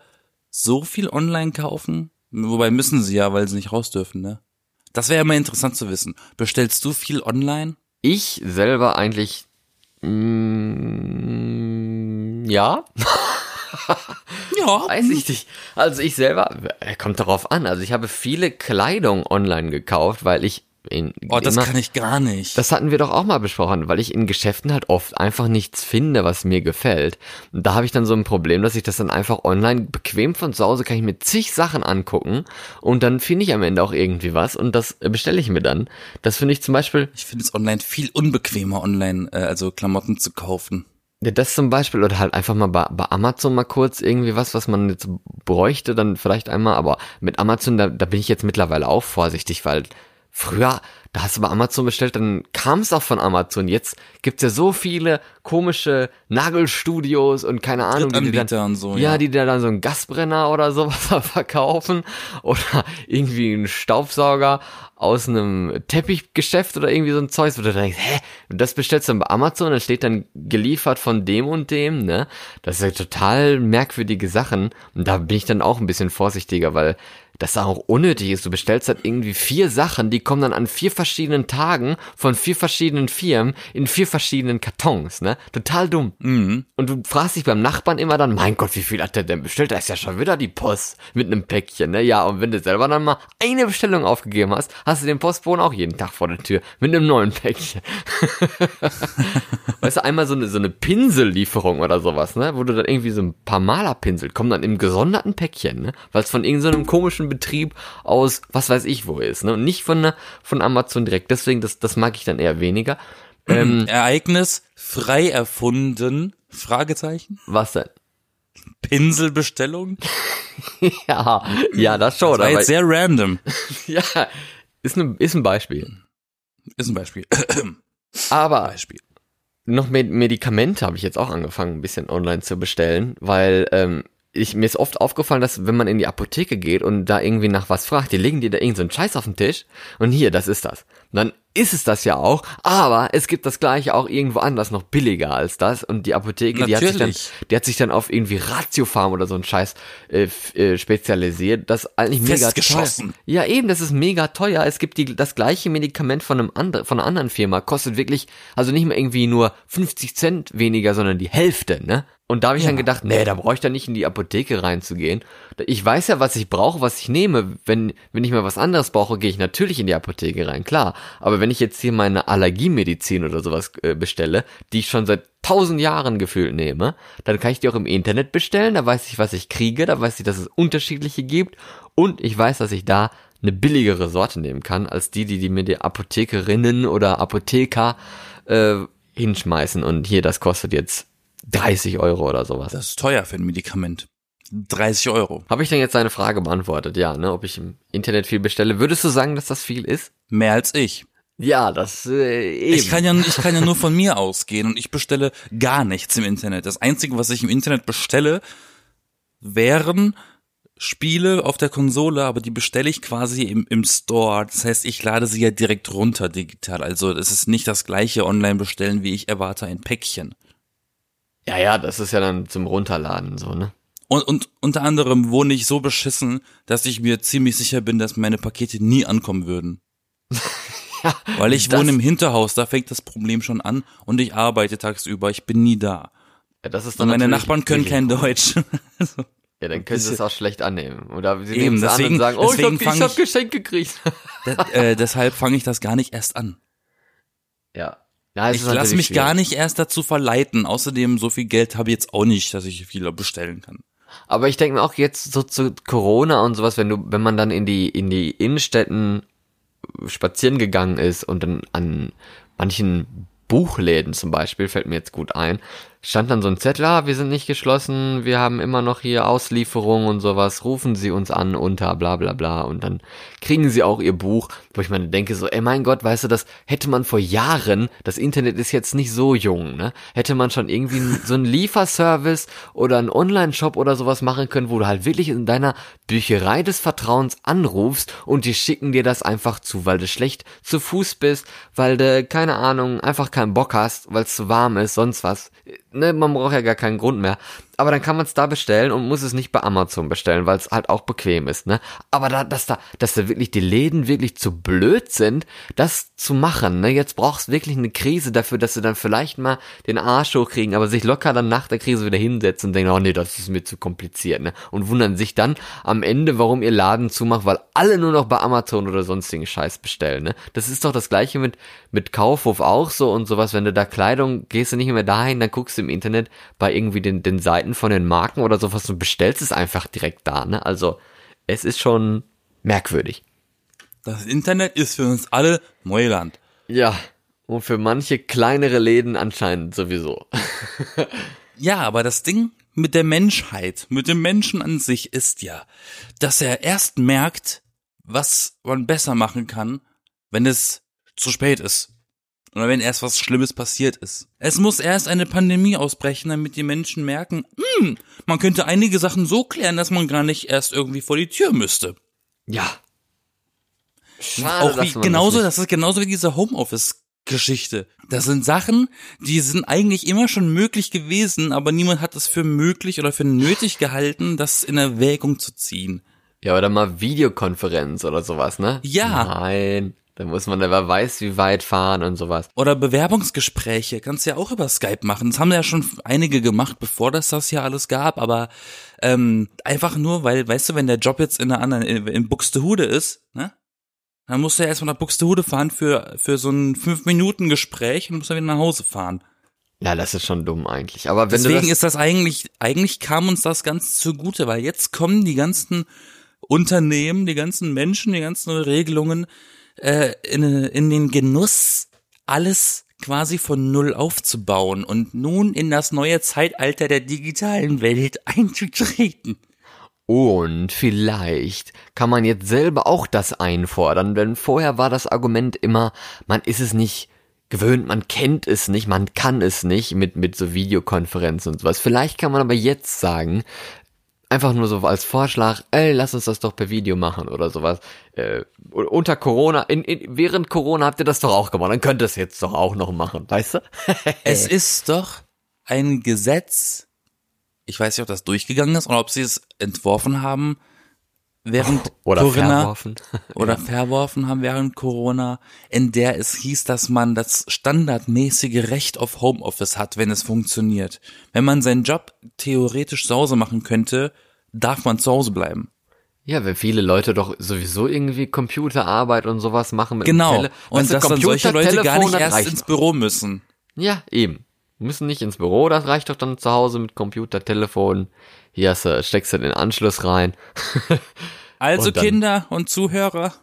so viel online kaufen. Wobei müssen sie ja, weil sie nicht raus dürfen, ne? Das wäre ja mal interessant zu wissen. Bestellst du viel online? Ich selber eigentlich, mm, ja, [laughs] Ja. weiß ich nicht. Also ich selber, äh, kommt darauf an. Also ich habe viele Kleidung online gekauft, weil ich in, Oh, das immer, kann ich gar nicht. Das hatten wir doch auch mal besprochen, weil ich in Geschäften halt oft einfach nichts finde, was mir gefällt. Und da habe ich dann so ein Problem, dass ich das dann einfach online bequem von zu Hause kann ich mir zig Sachen angucken und dann finde ich am Ende auch irgendwie was und das bestelle ich mir dann. Das finde ich zum Beispiel, ich finde es online viel unbequemer, online, äh, also Klamotten zu kaufen. ja, das zum Beispiel oder halt einfach mal bei, bei Amazon mal kurz irgendwie was, was man jetzt bräuchte, dann vielleicht einmal, aber mit Amazon, da, da bin ich jetzt mittlerweile auch vorsichtig, weil früher, da hast du bei Amazon bestellt, dann kam es auch von Amazon. Jetzt gibt's ja so viele komische Nagelstudios und keine Ahnung, die dir dann, und so, ja, ja. die dir dann so einen Gasbrenner oder sowas [laughs] verkaufen oder irgendwie einen Staubsauger aus einem Teppichgeschäft oder irgendwie so ein Zeug, wo du denkst, hä, das bestellst du dann bei Amazon, dann steht dann geliefert von dem und dem, ne? Das ist ja total merkwürdige Sachen und da bin ich dann auch ein bisschen vorsichtiger, weil das auch unnötig ist. Du bestellst halt irgendwie vier Sachen, die kommen dann an vier verschiedenen Tagen von vier verschiedenen Firmen in vier verschiedenen Kartons, ne? Total dumm. Mhm. Und du fragst dich beim Nachbarn immer dann, mein Gott, wie viel hat der denn bestellt? Da ist ja schon wieder die Post mit einem Päckchen, ne? Ja, und wenn du selber dann mal eine Bestellung aufgegeben hast, hast du den Postboten auch jeden Tag vor der Tür mit einem neuen Päckchen. [laughs] weißt du, einmal so eine, so eine Pinsellieferung oder sowas, ne? Wo du dann irgendwie so ein paar Malerpinsel kommen dann im gesonderten Päckchen, ne? Weil es von irgendeinem komischen Betrieb aus, was weiß ich wo ist, ne? Und nicht von, ne- von Amazon direkt. Deswegen, das, das mag ich dann eher weniger. [clears throat] Ähm, Ereignis frei erfunden? Fragezeichen? was denn? Pinselbestellung? [laughs] Ja, ja, das schon. Das war jetzt sehr random. [laughs] ja, ist, ne, ist ein Beispiel. Ist ein Beispiel. [clears throat] Aber Beispiel. noch Med Medikamente habe ich jetzt auch angefangen, ein bisschen online zu bestellen, weil ähm, ich, mir ist oft aufgefallen, dass wenn man in die Apotheke geht und da irgendwie nach was fragt, die legen dir da irgendeinen so Scheiß auf den Tisch und hier, das ist das. Und dann ist es das ja auch, aber es gibt das gleiche auch irgendwo anders noch billiger als das und die Apotheke, die hat, sich dann, die hat sich dann auf irgendwie Ratiofarm oder so ein Scheiß äh, äh, spezialisiert, das eigentlich mega teuer. Ja, eben, das ist mega teuer. Es gibt die, das gleiche Medikament von einem anderen, von einer anderen Firma, kostet wirklich, also nicht mehr irgendwie nur 50 Cent weniger, sondern die Hälfte, ne? Und da habe ich ja. dann gedacht, nee, da brauche ich dann nicht in die Apotheke reinzugehen. Ich weiß ja, was ich brauche, was ich nehme. Wenn, wenn ich mal was anderes brauche, gehe ich natürlich in die Apotheke rein, klar. Aber wenn ich jetzt hier meine Allergiemedizin oder sowas äh, bestelle, die ich schon seit tausend Jahren gefühlt nehme, dann kann ich die auch im Internet bestellen. Da weiß ich, was ich kriege. Da weiß ich, dass es unterschiedliche gibt. Und ich weiß, dass ich da eine billigere Sorte nehmen kann, als die, die, die mir die Apothekerinnen oder Apotheker äh, hinschmeißen. Und hier, das kostet jetzt 30 Euro oder sowas. Das ist teuer für ein Medikament. 30 Euro. Habe ich denn jetzt deine Frage beantwortet? Ja, ne? Ob ich im Internet viel bestelle. Würdest du sagen, dass das viel ist? Mehr als ich. Ja, das äh, eben. Ich kann ja, ich kann ja nur von mir ausgehen und ich bestelle gar nichts im Internet. Das Einzige, was ich im Internet bestelle, wären Spiele auf der Konsole, aber die bestelle ich quasi im, im Store. Das heißt, ich lade sie ja direkt runter digital. Also es ist nicht das gleiche Online-Bestellen, wie ich erwarte ein Päckchen. Ja, ja, das ist ja dann zum Runterladen so, ne? Und, und unter anderem wohne ich so beschissen, dass ich mir ziemlich sicher bin, dass meine Pakete nie ankommen würden. [laughs] ja, Weil ich wohne im Hinterhaus, da fängt das Problem schon an und ich arbeite tagsüber, ich bin nie da. Ja, das ist dann und meine Nachbarn können kein Deutsch. [laughs] also, ja, dann können sie es auch schlecht annehmen. Oder sie nehmen es an und sagen, oh, ich hab, ich hab Geschenk gekriegt. äh, deshalb fange ich das gar nicht erst an. Ja, ja, ich lasse mich schwierig. gar nicht erst dazu verleiten. Außerdem, so viel Geld habe ich jetzt auch nicht, dass ich viel bestellen kann. Aber ich denke mir auch jetzt so zu Corona und sowas, wenn du, wenn man dann in die, in die Innenstädten spazieren gegangen ist und dann an manchen Buchläden zum Beispiel, fällt mir jetzt gut ein, stand dann so ein Zettel, ah, wir sind nicht geschlossen, wir haben immer noch hier Auslieferung und sowas, rufen Sie uns an unter bla bla bla. Und dann kriegen Sie auch Ihr Buch, wo ich meine denke so, ey mein Gott, weißt du, das hätte man vor Jahren, das Internet ist jetzt nicht so jung, ne, hätte man schon irgendwie so einen Lieferservice oder einen Online-Shop oder sowas machen können, wo du halt wirklich in deiner Bücherei des Vertrauens anrufst und die schicken dir das einfach zu, weil du schlecht zu Fuß bist, weil du, keine Ahnung, einfach keinen Bock hast, weil es zu warm ist, sonst was ne, man braucht ja gar keinen Grund mehr aber dann kann man es da bestellen und muss es nicht bei Amazon bestellen, weil es halt auch bequem ist, ne? Aber da, dass da, dass da wirklich die Läden wirklich zu blöd sind, das zu machen, ne? Jetzt brauchst du wirklich eine Krise dafür, dass sie dann vielleicht mal den Arsch hochkriegen, aber sich locker dann nach der Krise wieder hinsetzen und denken, oh nee, das ist mir zu kompliziert, ne? Und wundern sich dann am Ende, warum ihr Laden zumacht, weil alle nur noch bei Amazon oder sonstigen Scheiß bestellen, ne? Das ist doch das gleiche mit, mit Kaufhof auch so und sowas, wenn du da Kleidung, gehst du nicht mehr dahin, dann guckst du im Internet bei irgendwie den, den Seiten Seiten von den Marken oder sowas und bestellst es einfach direkt da, ne? Also, es ist schon merkwürdig. Das Internet ist für uns alle Neuland. Ja, und für manche kleinere Läden anscheinend sowieso. [laughs] ja, aber das Ding mit der Menschheit, mit dem Menschen an sich ist ja, dass er erst merkt, was man besser machen kann, wenn es zu spät ist. Oder wenn erst was Schlimmes passiert ist. Es muss erst eine Pandemie ausbrechen, damit die Menschen merken, hm, man könnte einige Sachen so klären, dass man gar nicht erst irgendwie vor die Tür müsste. Ja. Schade, Auch wie, genauso, das, das ist genauso wie diese Homeoffice Geschichte. Das sind Sachen, die sind eigentlich immer schon möglich gewesen, aber niemand hat es für möglich oder für nötig gehalten, das in Erwägung zu ziehen. Ja, oder mal Videokonferenz oder sowas, ne? Ja. Nein. Da muss man, wer weiß, wie weit fahren und sowas. Oder Bewerbungsgespräche kannst du ja auch über Skype machen. Das haben ja schon einige gemacht, bevor das das hier alles gab. Aber ähm, einfach nur, weil, weißt du, wenn der Job jetzt in einer anderen, in, in Buxtehude ist, ne? Dann musst du ja erstmal nach Buxtehude fahren für, für so ein fünf Minuten Gespräch und musst dann wieder nach Hause fahren. Ja, das ist schon dumm eigentlich. Aber wenn Deswegen das ist das eigentlich, eigentlich kam uns das ganz zugute, weil jetzt kommen die ganzen Unternehmen, die ganzen Menschen, die ganzen Regelungen, äh, in, in den Genuss, alles quasi von Null aufzubauen und nun in das neue Zeitalter der digitalen Welt [laughs] einzutreten. Und vielleicht kann man jetzt selber auch das einfordern, denn vorher war das Argument immer, man ist es nicht gewöhnt, man kennt es nicht, man kann es nicht mit, mit so Videokonferenzen und sowas. Vielleicht kann man aber jetzt sagen, einfach nur so als Vorschlag, ey, lass uns das doch per Video machen oder sowas. Äh, unter Corona, in, in, während Corona habt ihr das doch auch gemacht, dann könnt ihr es jetzt doch auch noch machen, weißt du? [laughs] es ist doch ein Gesetz, ich weiß nicht, ob das durchgegangen ist oder ob sie es entworfen haben, während [laughs] oder Corona verworfen. [laughs] oder verworfen haben während Corona, in der es hieß, dass man das standardmäßige Recht auf Homeoffice hat, wenn es funktioniert. Wenn man seinen Job theoretisch zu Hause machen könnte, darf man zu Hause bleiben. Ja, weil viele Leute doch sowieso irgendwie Computerarbeit und sowas machen mit Genau. Tele Und dass dann solche Leute gar nicht Telefon, erst reicht ins. Büro müssen. Ja, eben. Müssen nicht ins Büro, das reicht doch dann zu Hause mit Computer, Telefon. Hier hast du, steckst du den Anschluss rein. [laughs] Also Und Kinder und Zuhörer,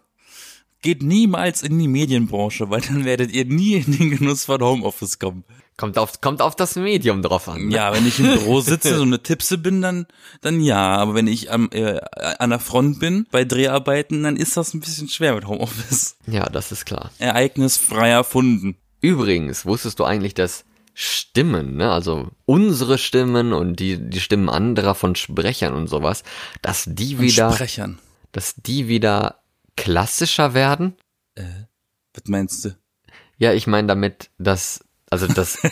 geht niemals in die Medienbranche, weil dann werdet ihr nie in den Genuss von Homeoffice kommen. Kommt auf, kommt auf das Medium drauf an. ne? Ja, wenn ich im Büro sitze und eine Tipse bin, dann, dann ja. Aber wenn ich am, äh, an der Front bin bei Dreharbeiten, dann ist das ein bisschen schwer mit Homeoffice. Ja, das ist klar. Ereignisfrei erfunden. Übrigens, wusstest du eigentlich, dass Stimmen, ne, also unsere Stimmen und die, die Stimmen anderer von Sprechern und sowas, dass die Und wieder, Sprechern. dass die wieder klassischer werden? Was meinst du? Ja, ich meine damit, dass, also das, [laughs]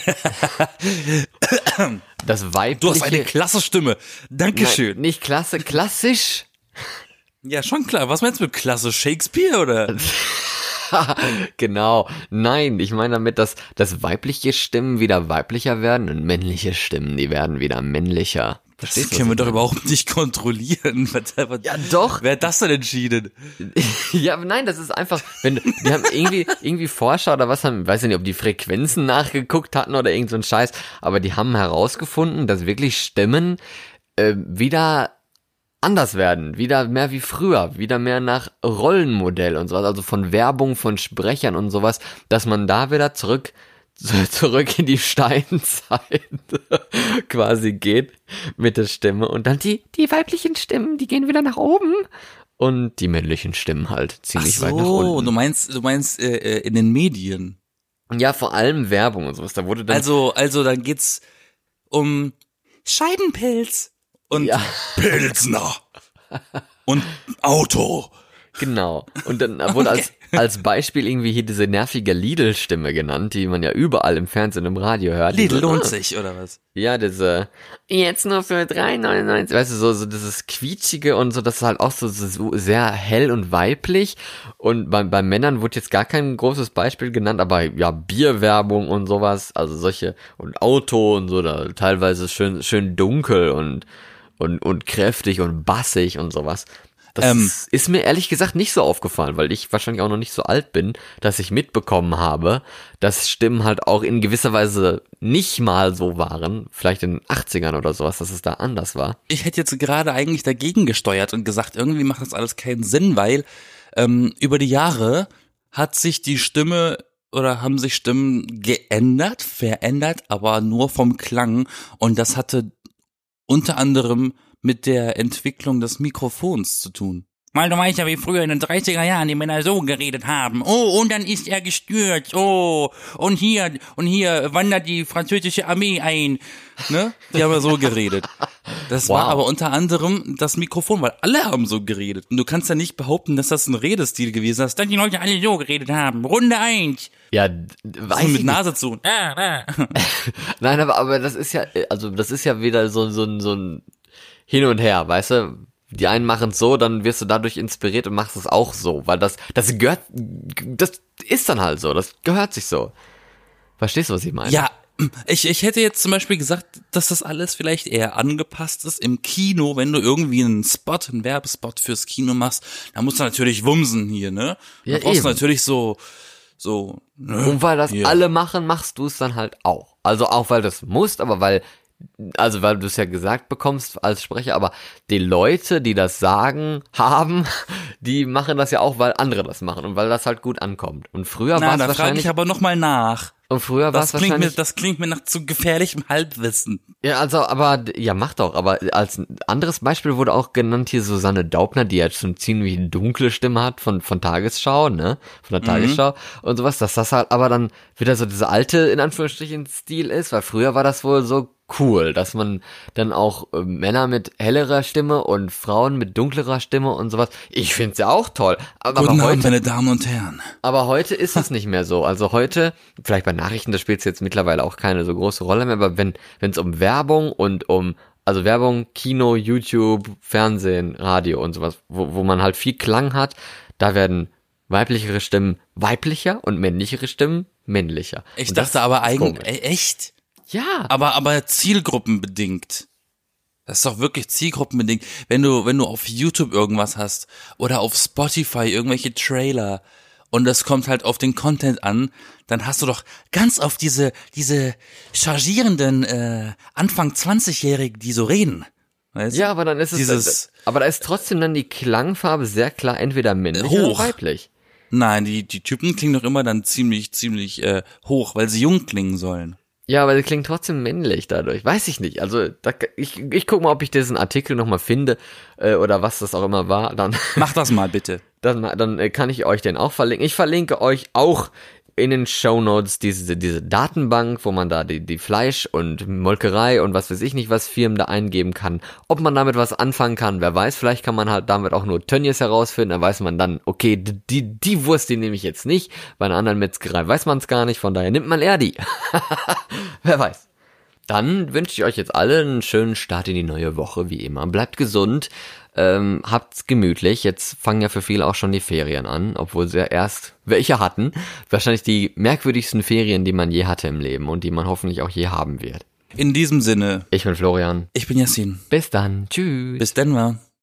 das weibliche, Du hast eine klasse Stimme. Dankeschön. Nein, nicht klasse, klassisch? Ja, schon klar. Was meinst du mit klasse? Shakespeare oder? [laughs] [laughs] genau. Nein, ich meine damit, dass, dass weibliche Stimmen wieder weiblicher werden und männliche Stimmen, die werden wieder männlicher. Das Verstehst du, können wir doch überhaupt nicht [laughs] kontrollieren. Ja, doch. Wer hat das denn entschieden? [laughs] Ja, nein, das ist einfach, wenn die haben irgendwie irgendwie Forscher oder was haben, weiß ich nicht, ob die Frequenzen nachgeguckt hatten oder irgend so ein Scheiß, aber die haben herausgefunden, dass wirklich Stimmen äh, wieder anders werden, wieder mehr wie früher, wieder mehr nach Rollenmodell und sowas, also von Werbung von Sprechern und sowas, dass man da wieder zurück [laughs] zurück in die Steinzeit [laughs] quasi geht mit der Stimme und dann die die weiblichen Stimmen, die gehen wieder nach oben und die männlichen Stimmen halt ziemlich weit nach du unten. meinst, du meinst äh, äh, in den Medien. Ja, vor allem Werbung und sowas. Da wurde dann Also, also dann geht's um Scheidenpilz und Ja. Pilsner und Auto. genau. Und dann wurde als als Beispiel irgendwie hier diese nervige Lidl-Stimme genannt, die man ja überall im Fernsehen und im Radio hört. Lidl Diese, lohnt ah, sich, oder was? Ja, diese jetzt nur für 3,99. Weißt du, so, so dieses quietschige und so, das ist halt auch so, so sehr hell und weiblich. Und bei, bei Männern wurde jetzt gar kein großes Beispiel genannt, aber ja, Bierwerbung und sowas, also solche und Auto und so, da teilweise schön, schön dunkel und, und, und kräftig und bassig und sowas. Das Ähm. ist, mir ehrlich gesagt nicht so aufgefallen, weil ich wahrscheinlich auch noch nicht so alt bin, dass ich mitbekommen habe, dass Stimmen halt auch in gewisser Weise nicht mal so waren, vielleicht in den 80ern oder sowas, dass es da anders war. Ich hätte jetzt gerade eigentlich dagegen gesteuert und gesagt, irgendwie macht das alles keinen Sinn, weil ähm, über die Jahre hat sich die Stimme oder haben sich Stimmen geändert, verändert, aber nur vom Klang. Und das hatte unter anderem mit der Entwicklung des Mikrofons zu tun. Weil du weißt ja, wie früher in den 30er Jahren die Männer so geredet haben. Oh, und dann ist er gestürzt. Oh, und hier, und hier wandert die französische Armee ein. Ne? Die haben ja so geredet. Das war Wow. aber unter anderem das Mikrofon, weil alle haben so geredet. Und du kannst ja nicht behaupten, dass das ein Redestil gewesen ist, dass die Leute alle so geredet haben. Runde eins. Ja, weiß So ich mit nicht. Nase zu. [laughs] Ah, ah. [laughs] Nein, aber, aber das ist ja, also das ist ja wieder so, so, ein- so ein Hin und Her, weißt du? Die einen machen es so, dann wirst du dadurch inspiriert und machst es auch so, weil das, das gehört, das ist dann halt so, das gehört sich so. Verstehst du, was ich meine? Ja, ich, ich hätte jetzt zum Beispiel gesagt, dass das alles vielleicht eher angepasst ist im Kino, wenn du irgendwie einen Spot, einen Werbespot fürs Kino machst, dann musst du natürlich wumsen hier, ne? Da Ja, brauchst du eben. natürlich so, so, ne? Und weil das Ja. alle machen, machst du es dann halt auch. Also auch weil du es musst, aber weil, also weil du es ja gesagt bekommst als Sprecher, aber die Leute, die das sagen, haben, [laughs] die machen das ja auch, weil andere das machen und weil das halt gut ankommt. Und früher war es da frage wahrscheinlich. ich aber nochmal nach. Und früher war es Das klingt, mir, wahrscheinlich. das klingt mir nach zu gefährlichem Halbwissen. ja, also, aber, ja, mach doch. Aber als anderes Beispiel wurde auch genannt hier Susanne Daubner, die jetzt schon ziemlich dunkle Stimme hat von, von Tagesschau, ne? Von der Tagesschau und sowas, dass das halt aber dann wieder so diese alte, in Anführungsstrichen, Stil ist, weil früher war das wohl so cool, dass man dann auch äh, Männer mit hellerer Stimme und Frauen mit dunklerer Stimme und sowas. Ich find's ja auch toll. Aber, Guten aber Abend, heute, meine Damen und Herren. aber heute ist es nicht mehr so. Also heute, vielleicht bei Nachrichten, da spielt es jetzt mittlerweile auch keine so große Rolle mehr, aber wenn es um Werbung und um also Werbung, Kino, YouTube, Fernsehen, Radio und sowas, wo, wo man halt viel Klang hat, da werden weiblichere Stimmen weiblicher und männlichere Stimmen männlicher. Ich und dachte aber eigentlich, e- echt? Ja, Aber, aber zielgruppenbedingt. Das ist doch wirklich zielgruppenbedingt. Wenn du, wenn du auf YouTube irgendwas hast oder auf Spotify irgendwelche Trailer und das kommt halt auf den Content an, dann hast du doch ganz auf diese, diese chargierenden, äh, Anfang 20-Jährigen, die so reden. Weißt ja, aber dann ist es Dieses- aber da ist trotzdem dann die Klangfarbe sehr klar entweder männlich oder Hoch. weiblich. Nein, die, die Typen klingen doch immer dann ziemlich, ziemlich äh, hoch, weil sie jung klingen sollen. Ja, aber sie klingt trotzdem männlich dadurch. Weiß ich nicht. Also da, ich, ich guck mal, ob ich diesen Artikel nochmal finde äh, oder was das auch immer war. Dann, Mach das mal bitte. [laughs] dann, dann äh, kann ich euch den auch verlinken. Ich verlinke euch auch in den Show Notes diese, diese Datenbank, wo man da die, die Fleisch und Molkerei und was weiß ich nicht, was Firmen da eingeben kann. Ob man damit was anfangen kann, wer weiß, vielleicht kann man halt damit auch nur Tönnies herausfinden, dann weiß man dann, okay, die, die, die Wurst, die nehme ich jetzt nicht. Bei einer anderen Metzgerei weiß man es gar nicht, von daher nimmt man eher die. [laughs] wer weiß. Dann wünsche ich euch jetzt alle einen schönen Start in die neue Woche, wie immer. Bleibt gesund, ähm, habt's gemütlich. Jetzt fangen ja für viele auch schon die Ferien an, obwohl sie ja erst welche hatten. Wahrscheinlich die merkwürdigsten Ferien, die man je hatte im Leben und die man hoffentlich auch je haben wird. In diesem Sinne, Ich bin Florian. ich bin Yassin. Bis dann. Tschüss. Bis Denver.